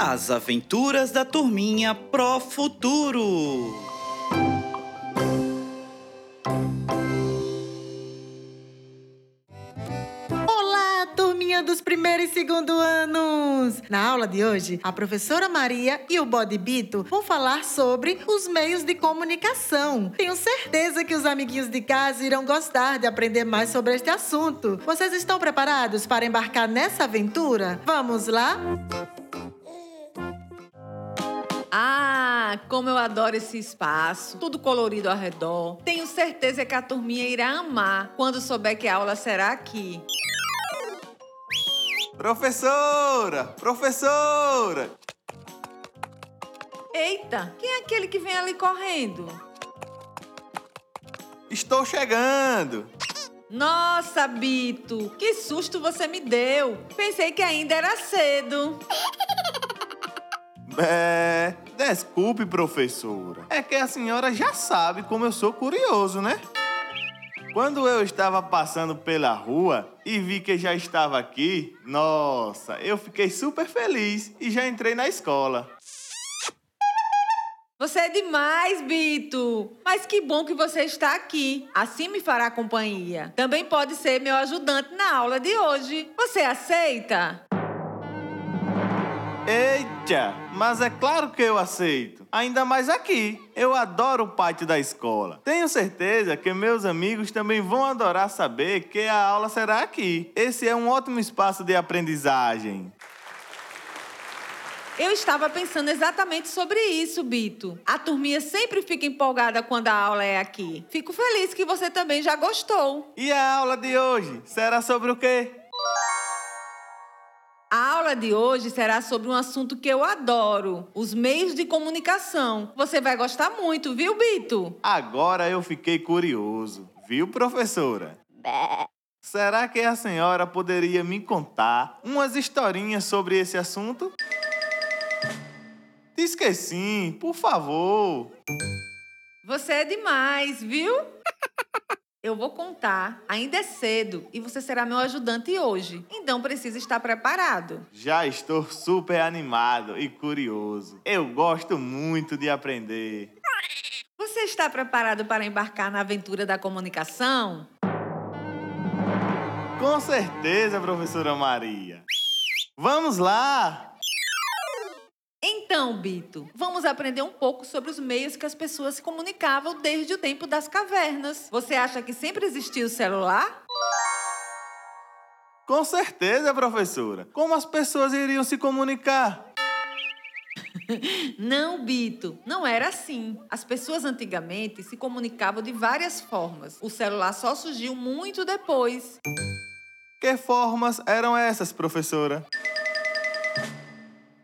As aventuras da turminha Pro Futuro. Olá, turminha dos primeiro e segundo anos! Na aula de hoje, a professora Maria e o Bode Bito vão falar sobre os meios de comunicação. Tenho certeza que os amiguinhos de casa irão gostar de aprender mais sobre este assunto. Vocês estão preparados para embarcar nessa aventura? Vamos lá? Ah, como eu adoro esse espaço, tudo colorido ao redor. Tenho certeza que a turminha irá amar quando souber que a aula será aqui. Professora! Professora! Eita, quem é aquele que vem ali correndo? Estou chegando! Nossa, Bito, que susto você me deu. Pensei que ainda era cedo. É, desculpe, professora. É que a senhora já sabe como eu sou curioso, né? Quando eu estava passando pela rua e vi que já estava aqui, nossa, eu fiquei super feliz e já entrei na escola. Você é demais, Bito! Mas que bom que você está aqui. Assim me fará companhia. Também pode ser meu ajudante na aula de hoje. Você aceita? Eita, mas é claro que eu aceito. Ainda mais aqui. Eu adoro o pátio da escola. Tenho certeza que meus amigos também vão adorar saber que a aula será aqui. Esse é um ótimo espaço de aprendizagem. Eu estava pensando exatamente sobre isso, Bito. A turminha sempre fica empolgada quando a aula é aqui. Fico feliz que você também já gostou. E a aula de hoje será sobre o quê? De hoje será sobre um assunto que eu adoro: os meios de comunicação. Você vai gostar muito, viu, Bito? Agora eu fiquei curioso, viu, professora? Será que a senhora poderia me contar umas historinhas sobre esse assunto? Diz que sim, por favor. Você é demais, viu? Eu vou contar. Ainda é cedo e você será meu ajudante hoje. Então precisa estar preparado. Já estou super animado e curioso. Eu gosto muito de aprender. Você está preparado para embarcar na aventura da comunicação? Com certeza, professora Maria. Vamos lá! Então, Bito, vamos aprender um pouco sobre os meios que as pessoas se comunicavam desde o tempo das cavernas. Você acha que sempre existiu o celular? Com certeza, professora. Como as pessoas iriam se comunicar? Não, Bito, não era assim. As pessoas antigamente se comunicavam de várias formas. O celular só surgiu muito depois. Que formas eram essas, professora?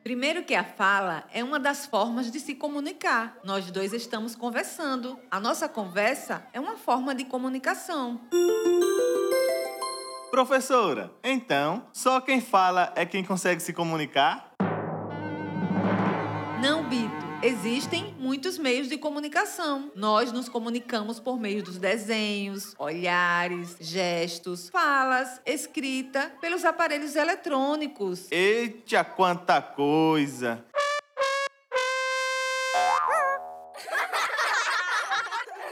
Primeiro que a fala é uma das formas de se comunicar. Nós dois estamos conversando. A nossa conversa é uma forma de comunicação. Professora, então, só quem fala é quem consegue se comunicar? Existem muitos meios de comunicação. Nós nos comunicamos por meio dos desenhos, olhares, gestos, falas, escrita, pelos aparelhos eletrônicos. Eita, quanta coisa!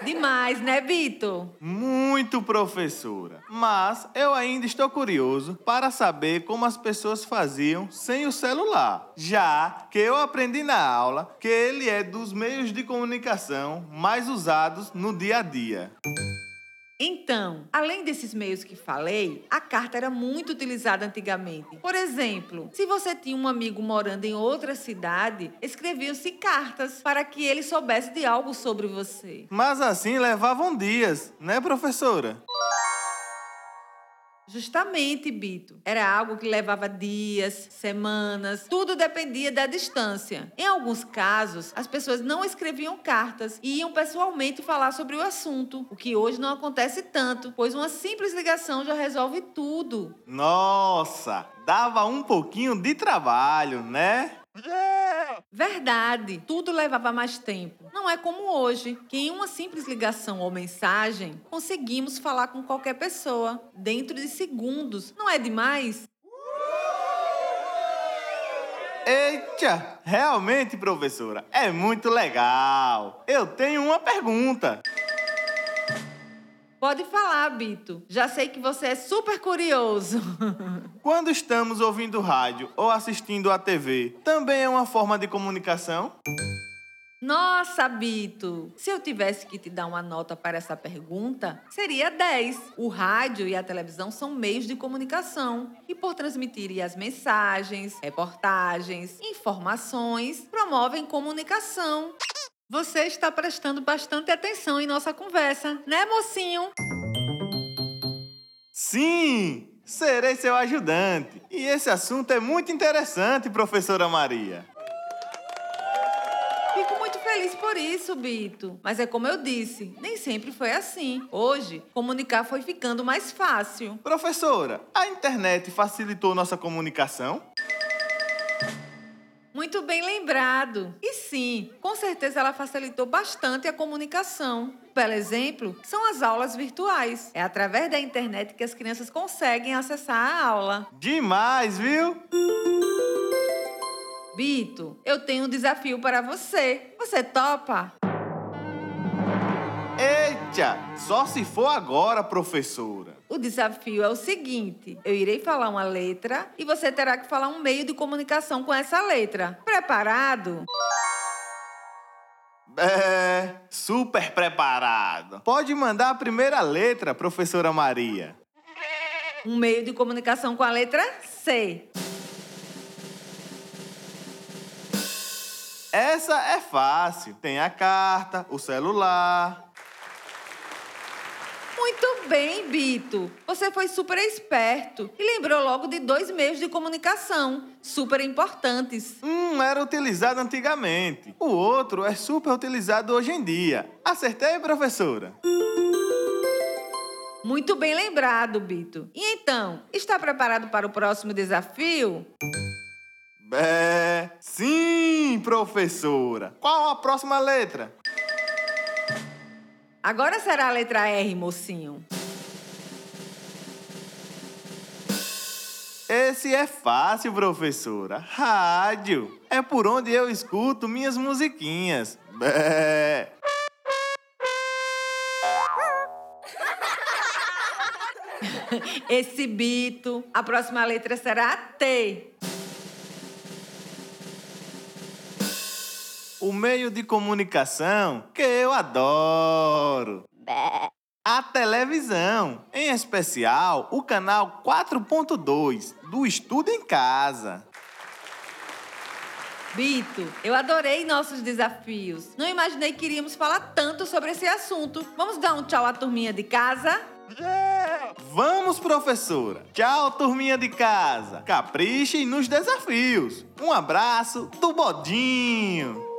Demais, né, Bito? Muito, professora. Mas eu ainda estou curioso para saber como as pessoas faziam sem o celular, já que eu aprendi na aula que ele é dos meios de comunicação mais usados no dia a dia. Então, além desses meios que falei, a carta era muito utilizada antigamente. Por exemplo, se você tinha um amigo morando em outra cidade, escreviam-se cartas para que ele soubesse de algo sobre você. Mas assim levavam dias, né, professora? Justamente, Bito. Era algo que levava dias, semanas, tudo dependia da distância. Em alguns casos, as pessoas não escreviam cartas e iam pessoalmente falar sobre o assunto, o que hoje não acontece tanto, pois uma simples ligação já resolve tudo. Nossa, dava um pouquinho de trabalho, né? Verdade, tudo levava mais tempo. Não é como hoje, que em uma simples ligação ou mensagem conseguimos falar com qualquer pessoa dentro de segundos. Não é demais? Eita! Realmente, professora, é muito legal. Eu tenho uma pergunta. Pode falar, Bito. Já sei que você é super curioso. Quando estamos ouvindo rádio ou assistindo à TV, também é uma forma de comunicação? Nossa, Bito! Se eu tivesse que te dar uma nota para essa pergunta, seria 10. O rádio e a televisão são meios de comunicação e, por transmitirem as mensagens, reportagens, informações, promovem comunicação. Você está prestando bastante atenção em nossa conversa, né, mocinho? Sim! Serei seu ajudante. E esse assunto é muito interessante, professora Maria. Fico muito feliz por isso, Bito. Mas é como eu disse, nem sempre foi assim. Hoje, comunicar foi ficando mais fácil. Professora, a internet facilitou nossa comunicação? Muito bem lembrado. E sim, com certeza ela facilitou bastante a comunicação. Pelo exemplo, são as aulas virtuais. É através da internet que as crianças conseguem acessar a aula. Demais, viu? Bito, eu tenho um desafio para você. Você topa? Eita! Só se for agora, professora. O desafio é o seguinte: eu irei falar uma letra e você terá que falar um meio de comunicação com essa letra. Preparado? É, super preparado. Pode mandar a primeira letra, professora Maria. Um meio de comunicação com a letra C. Essa é fácil. Tem a carta, o celular. Muito bem, Bito. Você foi super esperto e lembrou logo de dois meios de comunicação super importantes. Um era utilizado antigamente. O outro é super utilizado hoje em dia. Acertei, professora? Muito bem lembrado, Bito. E então, está preparado para o próximo desafio? É, sim, professora. Qual a próxima letra? Agora será a letra R, mocinho. Esse é fácil, professora. Rádio. É por onde eu escuto minhas musiquinhas. Bé. Esse Bito. A próxima letra será T. O meio de comunicação que eu adoro. A televisão, em especial o canal 4.2 do Estudo em Casa. Bito, eu adorei nossos desafios. Não imaginei que iríamos falar tanto sobre esse assunto. Vamos dar um tchau à turminha de casa? Vamos, professora. Tchau, turminha de casa. Caprichem nos desafios. Um abraço do Bodinho.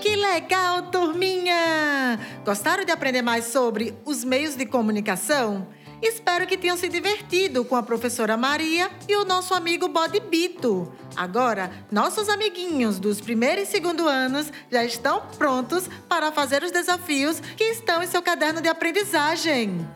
Que legal, turminha! Gostaram de aprender mais sobre os meios de comunicação? Espero que tenham se divertido com a professora Maria e o nosso amigo Bode Bito. Agora, nossos amiguinhos dos primeiro e segundo anos já estão prontos para fazer os desafios que estão em seu caderno de aprendizagem.